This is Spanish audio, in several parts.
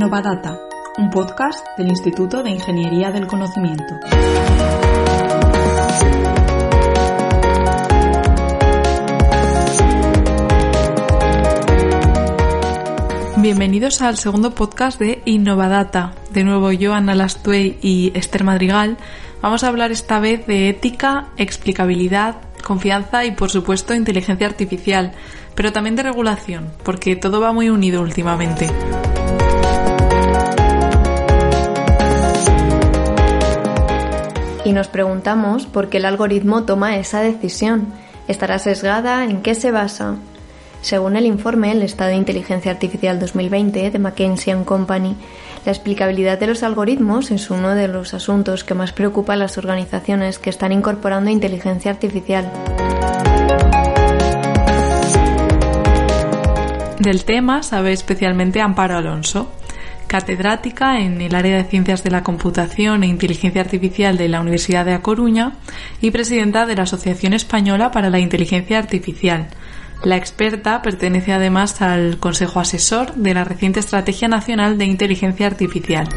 Innovadata, un podcast del Instituto de Ingeniería del Conocimiento. Bienvenidos al segundo podcast de Innovadata. De nuevo yo, Ana Lastuey y Esther Madrigal, vamos a hablar esta vez de ética, explicabilidad, confianza y por supuesto inteligencia artificial, pero también de regulación, porque todo va muy unido últimamente. Y nos preguntamos por qué el algoritmo toma esa decisión. ¿Estará sesgada? ¿En qué se basa? Según el informe El Estado de Inteligencia Artificial 2020 de McKinsey Company, la explicabilidad de los algoritmos es uno de los asuntos que más preocupa a las organizaciones que están incorporando inteligencia artificial. Del tema sabe especialmente Amparo Alonso, catedrática en el área de Ciencias de la Computación e Inteligencia Artificial de la Universidad de A Coruña y presidenta de la Asociación Española para la Inteligencia Artificial. La experta pertenece además al Consejo Asesor de la reciente Estrategia Nacional de Inteligencia Artificial.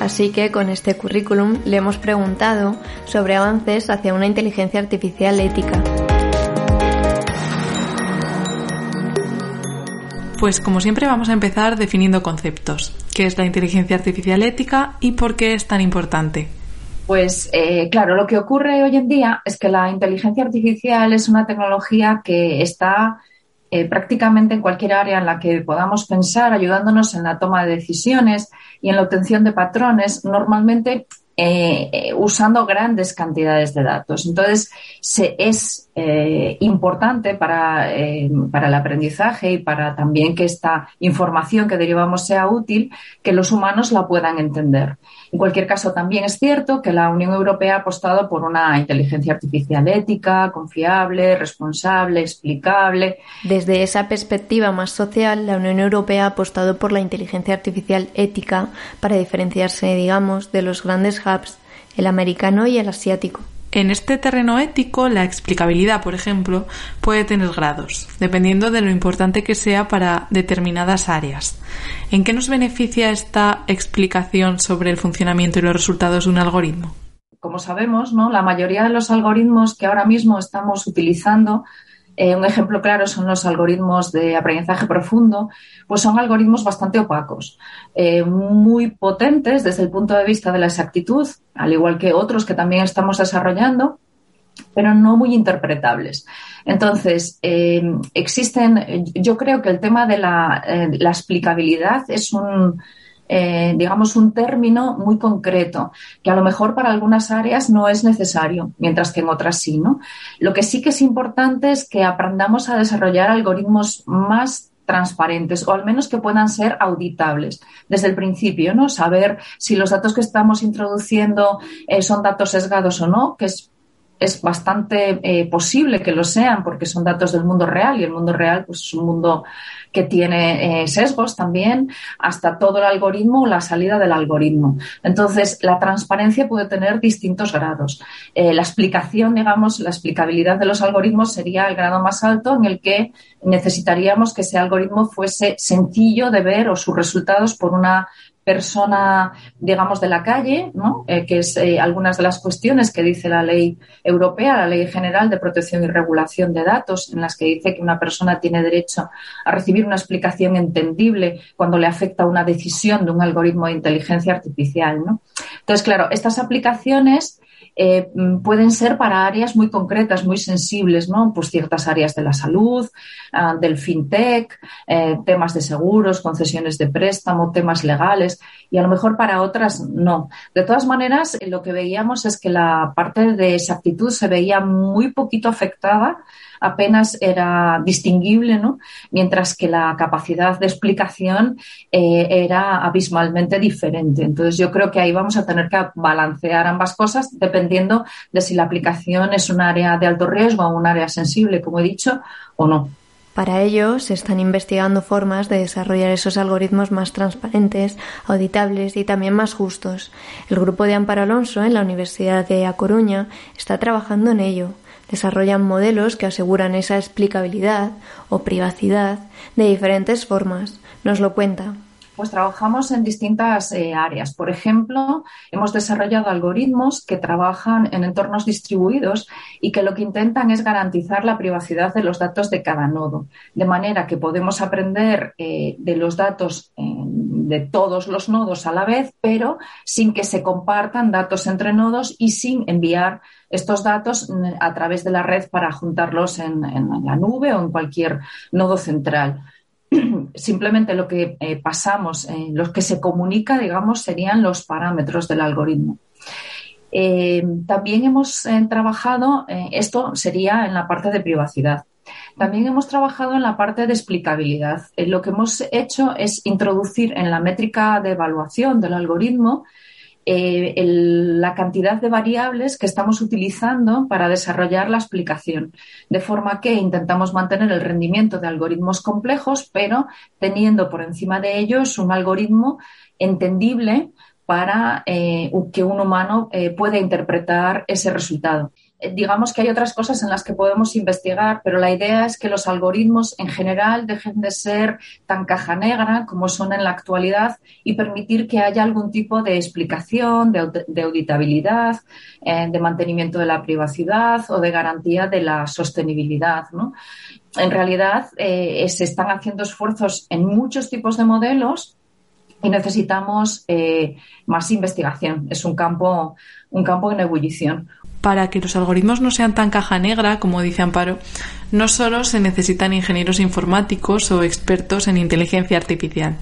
Así que con este currículum le hemos preguntado sobre avances hacia una inteligencia artificial ética. Pues como siempre vamos a empezar definiendo conceptos. ¿Qué es la inteligencia artificial ética y por qué es tan importante? Pues eh, claro, lo que ocurre hoy en día es que la inteligencia artificial es una tecnología que está eh, prácticamente en cualquier área en la que podamos pensar, ayudándonos en la toma de decisiones y en la obtención de patrones, normalmente eh, usando grandes cantidades de datos. Entonces, se, es eh, importante para, eh, para, el aprendizaje y para también que esta información que derivamos sea útil, que los humanos la puedan entender. En cualquier caso, también es cierto que la Unión Europea ha apostado por una inteligencia artificial ética, confiable, responsable, explicable. Desde esa perspectiva más social, la Unión Europea ha apostado por la inteligencia artificial ética para diferenciarse, digamos, de los grandes hubs, el americano y el asiático. En este terreno ético, la explicabilidad, por ejemplo, puede tener grados, dependiendo de lo importante que sea para determinadas áreas. ¿En qué nos beneficia esta explicación sobre el funcionamiento y los resultados de un algoritmo? Como sabemos, ¿no? la mayoría de los algoritmos que ahora mismo estamos utilizando eh, un ejemplo claro son los algoritmos de aprendizaje profundo, pues son algoritmos bastante opacos, eh, muy potentes desde el punto de vista de la exactitud, al igual que otros que también estamos desarrollando, pero no muy interpretables. Entonces, eh, existen, yo creo que el tema de la explicabilidad es un, eh, digamos, un término muy concreto, que a lo mejor para algunas áreas no es necesario, mientras que en otras sí, ¿no? Lo que sí que es importante es que aprendamos a desarrollar algoritmos más transparentes o al menos que puedan ser auditables desde el principio, ¿no? Saber si los datos que estamos introduciendo eh, son datos sesgados o no, que es es bastante eh, posible que lo sean porque son datos del mundo real y el mundo real pues, es un mundo que tiene eh, sesgos también, hasta todo el algoritmo o la salida del algoritmo. Entonces, la transparencia puede tener distintos grados. Eh, la explicación, digamos, la explicabilidad de los algoritmos sería el grado más alto en el que necesitaríamos que ese algoritmo fuese sencillo de ver o sus resultados por una persona, digamos, de la calle, ¿no? Eh, que es eh, algunas de las cuestiones que dice la ley europea, la ley general de protección y regulación de datos, en las que dice que una persona tiene derecho a recibir una explicación entendible cuando le afecta una decisión de un algoritmo de inteligencia artificial, ¿no? Entonces, claro, estas aplicaciones eh, mm, pueden ser para áreas muy concretas, muy sensibles, ¿no? Pues ciertas áreas de la salud, ah, del fintech, eh, temas de seguros, concesiones de préstamo, temas legales y a lo mejor para otras no. De todas maneras, lo que veíamos es que la parte de exactitud se veía muy poquito afectada apenas era distinguible, ¿no? mientras que la capacidad de explicación eh, era abismalmente diferente. Entonces, yo creo que ahí vamos a tener que balancear ambas cosas dependiendo de si la aplicación es un área de alto riesgo o un área sensible, como he dicho, o no. Para ello, se están investigando formas de desarrollar esos algoritmos más transparentes, auditables y también más justos. El grupo de Amparo Alonso en la Universidad de A Coruña está trabajando en ello. Desarrollan modelos que aseguran esa explicabilidad o privacidad de diferentes formas. Nos lo cuenta. Pues trabajamos en distintas eh, áreas. Por ejemplo, hemos desarrollado algoritmos que trabajan en entornos distribuidos y que lo que intentan es garantizar la privacidad de los datos de cada nodo, de manera que podemos aprender eh, de los datos eh, de todos los nodos a la vez, pero sin que se compartan datos entre nodos y sin enviar estos datos mm, a través de la red para juntarlos en la nube o en cualquier nodo central. simplemente lo que eh, pasamos, eh, los que se comunica, digamos, serían los parámetros del algoritmo. Eh, también hemos trabajado, esto sería en la parte de privacidad. También hemos trabajado en la parte de explicabilidad. lo que hemos hecho es introducir en la métrica de evaluación del algoritmo eh, la cantidad de variables que estamos utilizando para desarrollar la explicación. De forma que intentamos mantener el rendimiento de algoritmos complejos, pero teniendo por encima de ellos un algoritmo entendible para eh, que un humano eh, pueda interpretar ese resultado. Eh, digamos que hay otras cosas en las que podemos investigar, pero la idea es que los algoritmos en general dejen de ser tan caja negra como son en la actualidad y permitir que haya algún tipo de explicación, de, auditabilidad, eh, de mantenimiento de la privacidad o de garantía de la sostenibilidad. En realidad, eh, se están haciendo esfuerzos en muchos tipos de modelos y necesitamos más investigación. Es un campo, un campo en ebullición para que los algoritmos no sean tan caja negra, como dice Amparo, no solo se necesitan ingenieros informáticos o expertos en inteligencia artificial.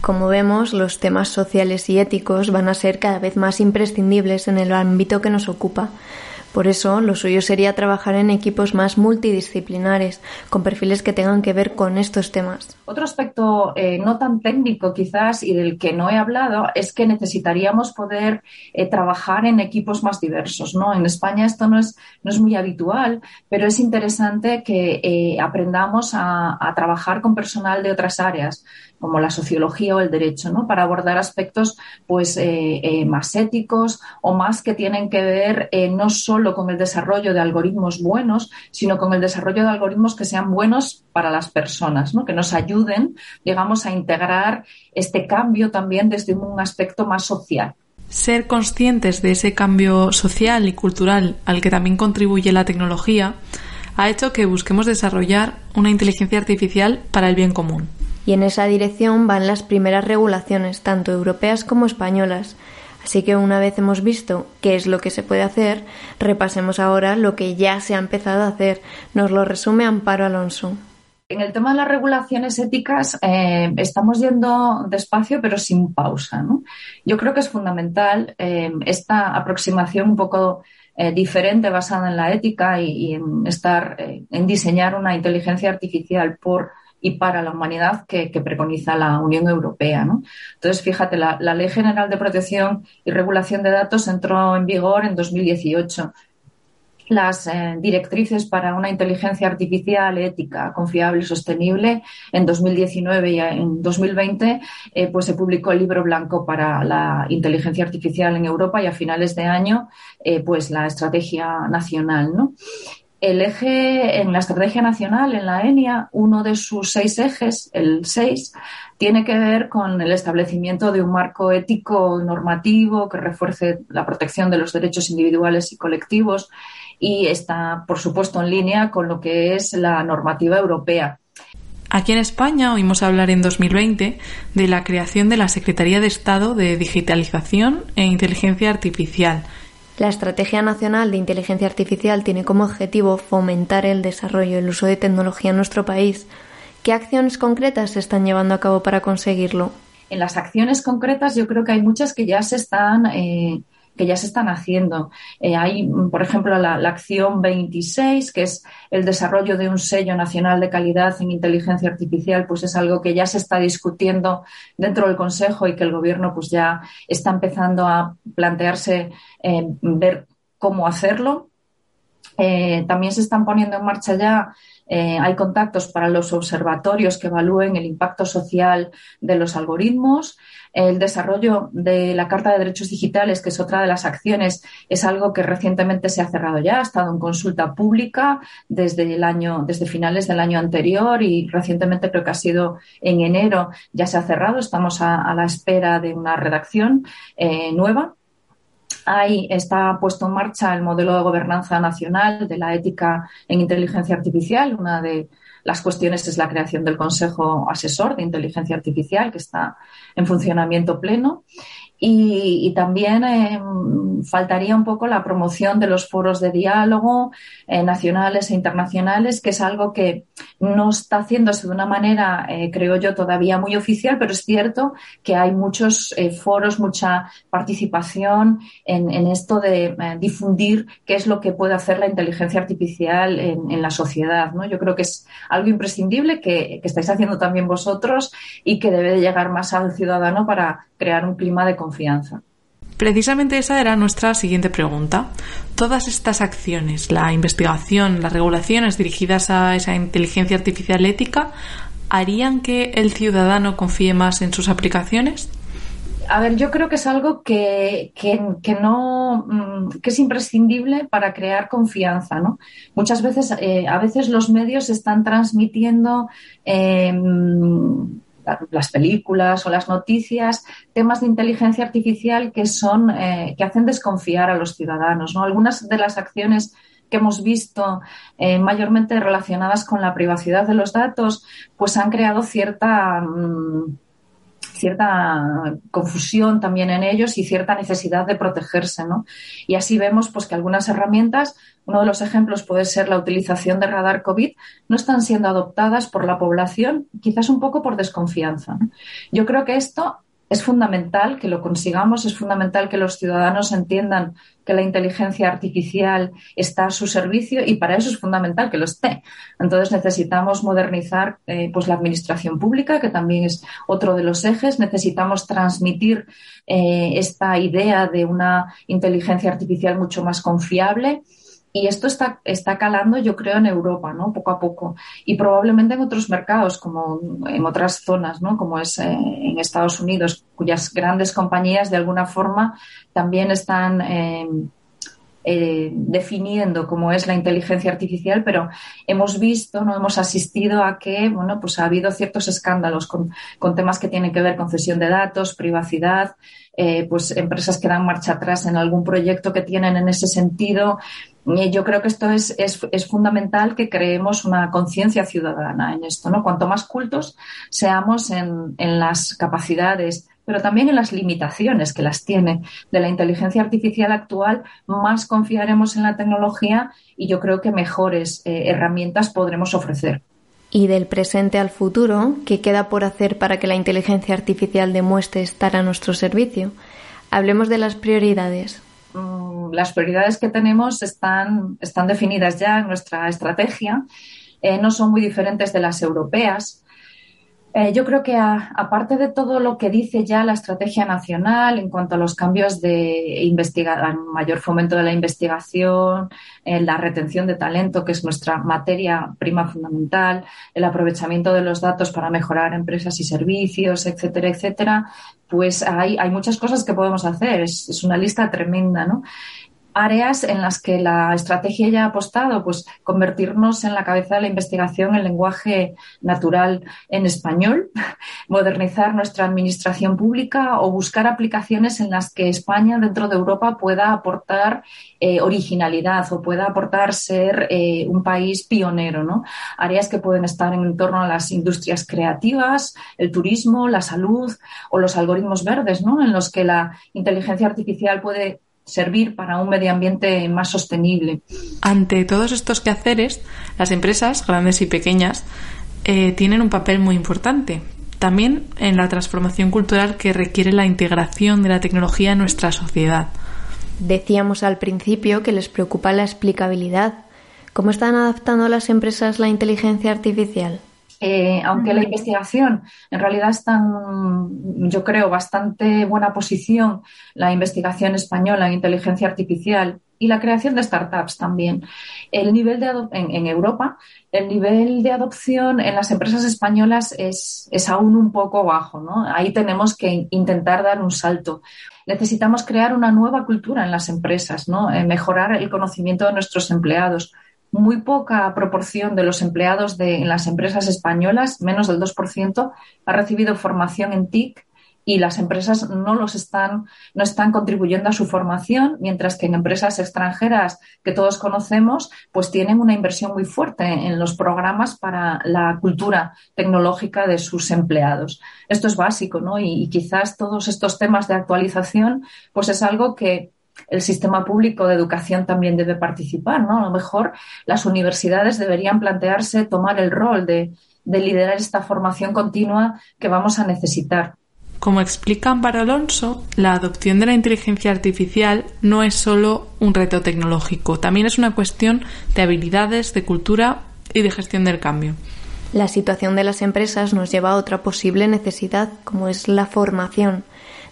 Como vemos, los temas sociales y éticos van a ser cada vez más imprescindibles en el ámbito que nos ocupa. Por eso, lo suyo sería trabajar en equipos más multidisciplinares, con perfiles que tengan que ver con estos temas. Otro aspecto eh, no tan técnico quizás y del que no he hablado es que necesitaríamos poder eh, trabajar en equipos más diversos. ¿no? En España esto no es, no es muy habitual, pero es interesante que eh, aprendamos a, a trabajar con personal de otras áreas como la sociología o el derecho, ¿no? Para abordar aspectos, pues, eh, eh, más éticos o más que tienen que ver eh, no solo con el desarrollo de algoritmos buenos, sino con el desarrollo de algoritmos que sean buenos para las personas, ¿no? Que nos ayuden, digamos, a integrar este cambio también desde un aspecto más social. Ser conscientes de ese cambio social y cultural al que también contribuye la tecnología ha hecho que busquemos desarrollar una inteligencia artificial para el bien común y en esa dirección van las primeras regulaciones, tanto europeas como españolas. Así que una vez hemos visto qué es lo que se puede hacer, repasemos ahora lo que ya se ha empezado a hacer. Nos lo resume Amparo Alonso. En el tema de las regulaciones éticas eh, estamos yendo despacio pero sin pausa. Yo creo que es fundamental eh, esta aproximación un poco eh, diferente basada en la ética y, en estar en diseñar una inteligencia artificial por y para la humanidad que, preconiza la Unión Europea. ¿no? Entonces, fíjate, la, Ley General de Protección y Regulación de Datos entró en vigor en 2018 las eh, directrices para una inteligencia artificial ética, confiable y sostenible en 2019 y en 2020 eh, pues se publicó el libro blanco para la inteligencia artificial en Europa y a finales de año eh, pues la estrategia nacional. ¿no? El eje en la estrategia nacional, en la ENIA, uno de sus seis ejes, el 6, tiene que ver con el establecimiento de un marco ético normativo que refuerce la protección de los derechos individuales y colectivos y está, por supuesto, en línea con lo que es la normativa europea. Aquí en España oímos hablar en 2020 de la creación de la Secretaría de Estado de Digitalización e Inteligencia Artificial, la Estrategia Nacional de Inteligencia Artificial tiene como objetivo fomentar el desarrollo y el uso de tecnología en nuestro país. ¿Qué acciones concretas se están llevando a cabo para conseguirlo? En las acciones concretas yo creo que hay muchas que ya se están eh, que ya se están haciendo. Eh, hay, por ejemplo, la, acción 26, que es el desarrollo de un sello nacional de calidad en inteligencia artificial, pues es algo que ya se está discutiendo dentro del Consejo y que el Gobierno pues ya está empezando a plantearse eh, ver cómo hacerlo. Eh, también se están poniendo en marcha ya eh, hay contactos para los observatorios que evalúen el impacto social de los algoritmos. El desarrollo de la Carta de Derechos Digitales, que es otra de las acciones, es algo que recientemente se ha cerrado ya, ha estado en consulta pública desde el año, desde finales del año anterior y recientemente creo que ha sido en enero ya se ha cerrado. Estamos a, la espera de una redacción eh, nueva Ahí está puesto en marcha el modelo de gobernanza nacional de la ética en inteligencia artificial. Una de las cuestiones es la creación del Consejo Asesor de Inteligencia Artificial, que está en funcionamiento pleno. Y, también eh, faltaría un poco la promoción de los foros de diálogo eh, nacionales e internacionales, que es algo que no está haciéndose de una manera, eh, creo yo, todavía muy oficial, pero es cierto que hay muchos foros, mucha participación en, esto de difundir qué es lo que puede hacer la inteligencia artificial en, la sociedad. ¿no? Yo creo que es algo imprescindible que, que estáis haciendo también vosotros y que debe de llegar más al ciudadano para crear un clima de confianza. Precisamente esa era nuestra siguiente pregunta. Todas estas acciones, la investigación, las regulaciones dirigidas a esa inteligencia artificial ética, ¿harían que el ciudadano confíe más en sus aplicaciones? A ver, yo creo que es algo que, no mm, que es imprescindible para crear confianza, ¿no? Muchas veces, eh, a veces los medios están transmitiendo eh, las películas o las noticias, temas de inteligencia artificial que son eh, que hacen desconfiar a los ciudadanos. ¿no? Algunas de las acciones que hemos visto eh, mayormente relacionadas con la privacidad de los datos, pues han creado cierta mm, cierta confusión también en ellos y cierta necesidad de protegerse, ¿no? Y así vemos pues que algunas herramientas, uno de los ejemplos puede ser la utilización de radar COVID, no están siendo adoptadas por la población, quizás un poco por desconfianza. Yo creo que esto es fundamental que lo consigamos, es fundamental que los ciudadanos entiendan que la inteligencia artificial está a su servicio y para eso es fundamental que lo esté. Entonces necesitamos modernizar eh, pues la administración pública, que también es otro de los ejes. Necesitamos transmitir eh, esta idea de una inteligencia artificial mucho más confiable y esto está, está calando, yo creo, en Europa, ¿no? Poco a poco. Y probablemente en otros mercados, como en otras zonas, ¿no? Como es eh, en Estados Unidos, cuyas grandes compañías de alguna forma también están eh, eh, definiendo cómo es la inteligencia artificial, pero hemos visto, no hemos asistido a que, bueno, pues ha habido ciertos escándalos con, temas que tienen que ver con cesión de datos, privacidad, eh, pues empresas que dan marcha atrás en algún proyecto que tienen en ese sentido. yo creo que esto es, es, fundamental que creemos una conciencia ciudadana en esto, ¿no? Cuanto más cultos seamos en, en las capacidades pero también en las limitaciones que las tiene de la inteligencia artificial actual, más confiaremos en la tecnología y yo creo que mejores eh, herramientas podremos ofrecer. Y del presente al futuro, ¿qué queda por hacer para que la inteligencia artificial demuestre estar a nuestro servicio? Hablemos de las prioridades. Mm, las prioridades que tenemos están, están definidas ya en nuestra estrategia. Eh, no son muy diferentes de las europeas. Eh, yo creo que aparte de todo lo que dice ya la estrategia nacional en cuanto a los cambios de investigar, mayor fomento de la investigación, eh, la retención de talento, que es nuestra materia prima fundamental, el aprovechamiento de los datos para mejorar empresas y servicios, etcétera, etcétera, pues hay, muchas cosas que podemos hacer. Es una lista tremenda, ¿no? Áreas en las que la estrategia ya ha apostado, pues convertirnos en la cabeza de la investigación en lenguaje natural en español, modernizar nuestra administración pública o buscar aplicaciones en las que España dentro de Europa pueda aportar eh, originalidad o pueda aportar ser eh, un país pionero, ¿no? Áreas que pueden estar en torno a las industrias creativas, el turismo, la salud o los algoritmos verdes, ¿no? En los que la inteligencia artificial puede servir para un medio ambiente más sostenible. Ante todos estos quehaceres, las empresas, grandes y pequeñas, eh, tienen un papel muy importante. También en la transformación cultural que requiere la integración de la tecnología en nuestra sociedad. Decíamos al principio que les preocupa la explicabilidad. ¿Cómo están adaptando las empresas la inteligencia artificial? Eh, aunque la investigación en realidad está en, yo creo, bastante buena posición, la investigación española en inteligencia artificial, y la creación de startups también. El nivel de en, Europa, el nivel de adopción en las empresas españolas es, es aún un poco bajo. ¿no? Ahí tenemos que intentar dar un salto. Necesitamos crear una nueva cultura en las empresas, ¿no? Eh, mejorar el conocimiento de nuestros empleados. Muy poca proporción de los empleados de, las empresas españolas, menos del 2%, ha recibido formación en TIC y las empresas no los están, no están contribuyendo a su formación, mientras que en empresas extranjeras que todos conocemos, pues tienen una inversión muy fuerte en los programas para la cultura tecnológica de sus empleados. Esto es básico, ¿no? Y quizás todos estos temas de actualización, pues es algo que el sistema público de educación también debe participar, ¿no? A lo mejor las universidades deberían plantearse tomar el rol de, de liderar esta formación continua que vamos a necesitar. Como explica Amparo Alonso, la adopción de la inteligencia artificial no es solo un reto tecnológico, también es una cuestión de habilidades, de cultura y de gestión del cambio. La situación de las empresas nos lleva a otra posible necesidad, como es la formación,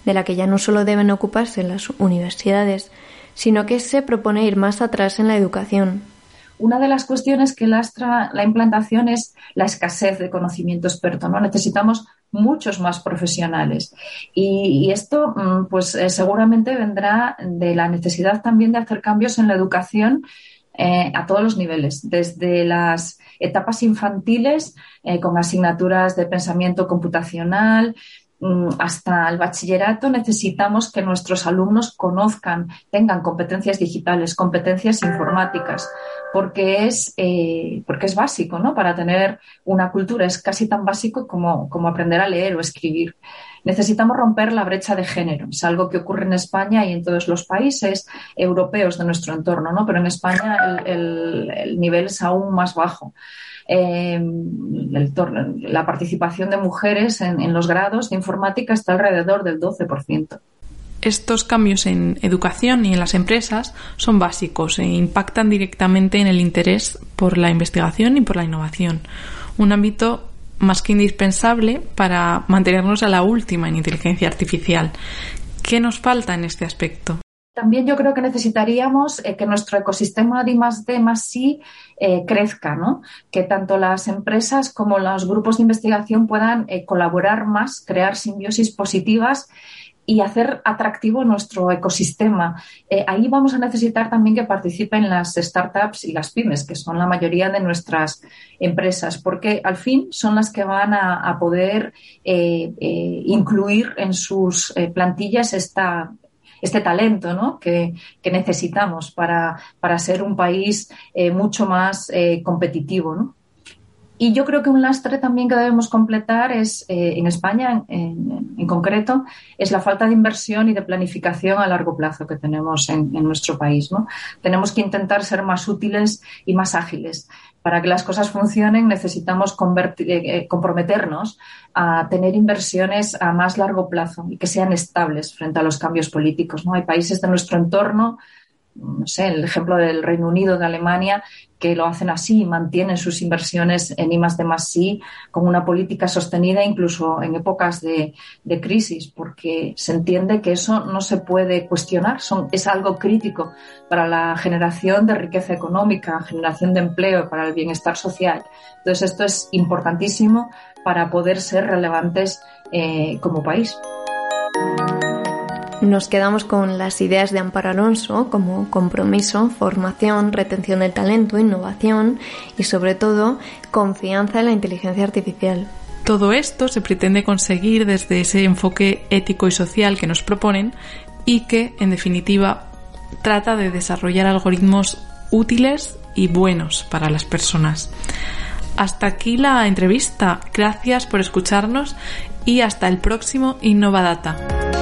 de la que ya no solo deben ocuparse las universidades, sino que se propone ir más atrás en la educación, una de las cuestiones que lastra la implantación es la escasez de conocimiento experto. ¿no? Necesitamos muchos más profesionales. Y, esto, mm, pues eh, seguramente vendrá de la necesidad también de hacer cambios en la educación eh, a todos los niveles, desde las etapas infantiles eh, con asignaturas de pensamiento computacional, hasta el bachillerato necesitamos que nuestros alumnos conozcan, tengan competencias digitales, competencias informáticas, porque es, eh, porque es básico, ¿no? Para tener una cultura es casi tan básico como, como aprender a leer o escribir. Necesitamos romper la brecha de género. Es algo que ocurre en España y en todos los países europeos de nuestro entorno, ¿no? Pero en España el, el nivel es aún más bajo. Eh, la participación de mujeres en, los grados de informática está alrededor del 12%. Estos cambios en educación y en las empresas son básicos e impactan directamente en el interés por la investigación y por la innovación, un ámbito más que indispensable para mantenernos a la última en inteligencia artificial. ¿Qué nos falta en este aspecto? También yo creo que necesitaríamos eh, que nuestro ecosistema de más D más sí eh, crezca, ¿no? Que tanto las empresas como los grupos de investigación puedan eh, colaborar más, crear simbiosis positivas y hacer atractivo nuestro ecosistema. ahí vamos a necesitar también que participen las startups y las pymes, que son la mayoría de nuestras empresas, porque al fin son las que van a, poder incluir en sus plantillas esta, este talento ¿no? que, necesitamos para, ser un país eh, mucho más eh, competitivo. ¿no? Y yo creo que un lastre también que debemos completar es, eh, en España en, concreto, es la falta de inversión y de planificación a largo plazo que tenemos en, nuestro país. Tenemos que intentar ser más útiles y más ágiles. Para que las cosas funcionen necesitamos comprometernos a tener inversiones a más largo plazo y que sean estables frente a los cambios políticos. ¿no? Hay países de nuestro entorno, no sé, el ejemplo del Reino Unido, de Alemania, que lo hacen así mantienen sus inversiones en I de sí con una política sostenida incluso en épocas de, crisis, porque se entiende que eso no se puede cuestionar, es algo crítico para la generación de riqueza económica, generación de empleo, para el bienestar social. Entonces esto es importantísimo para poder ser relevantes eh, como país. Nos quedamos con las ideas de Amparo Alonso como compromiso, formación, retención del talento, innovación y sobre todo confianza en la inteligencia artificial. Todo esto se pretende conseguir desde ese enfoque ético y social que nos proponen y que, en definitiva, trata de desarrollar algoritmos útiles y buenos para las personas. Hasta aquí la entrevista. Gracias por escucharnos y hasta el próximo Innovadata.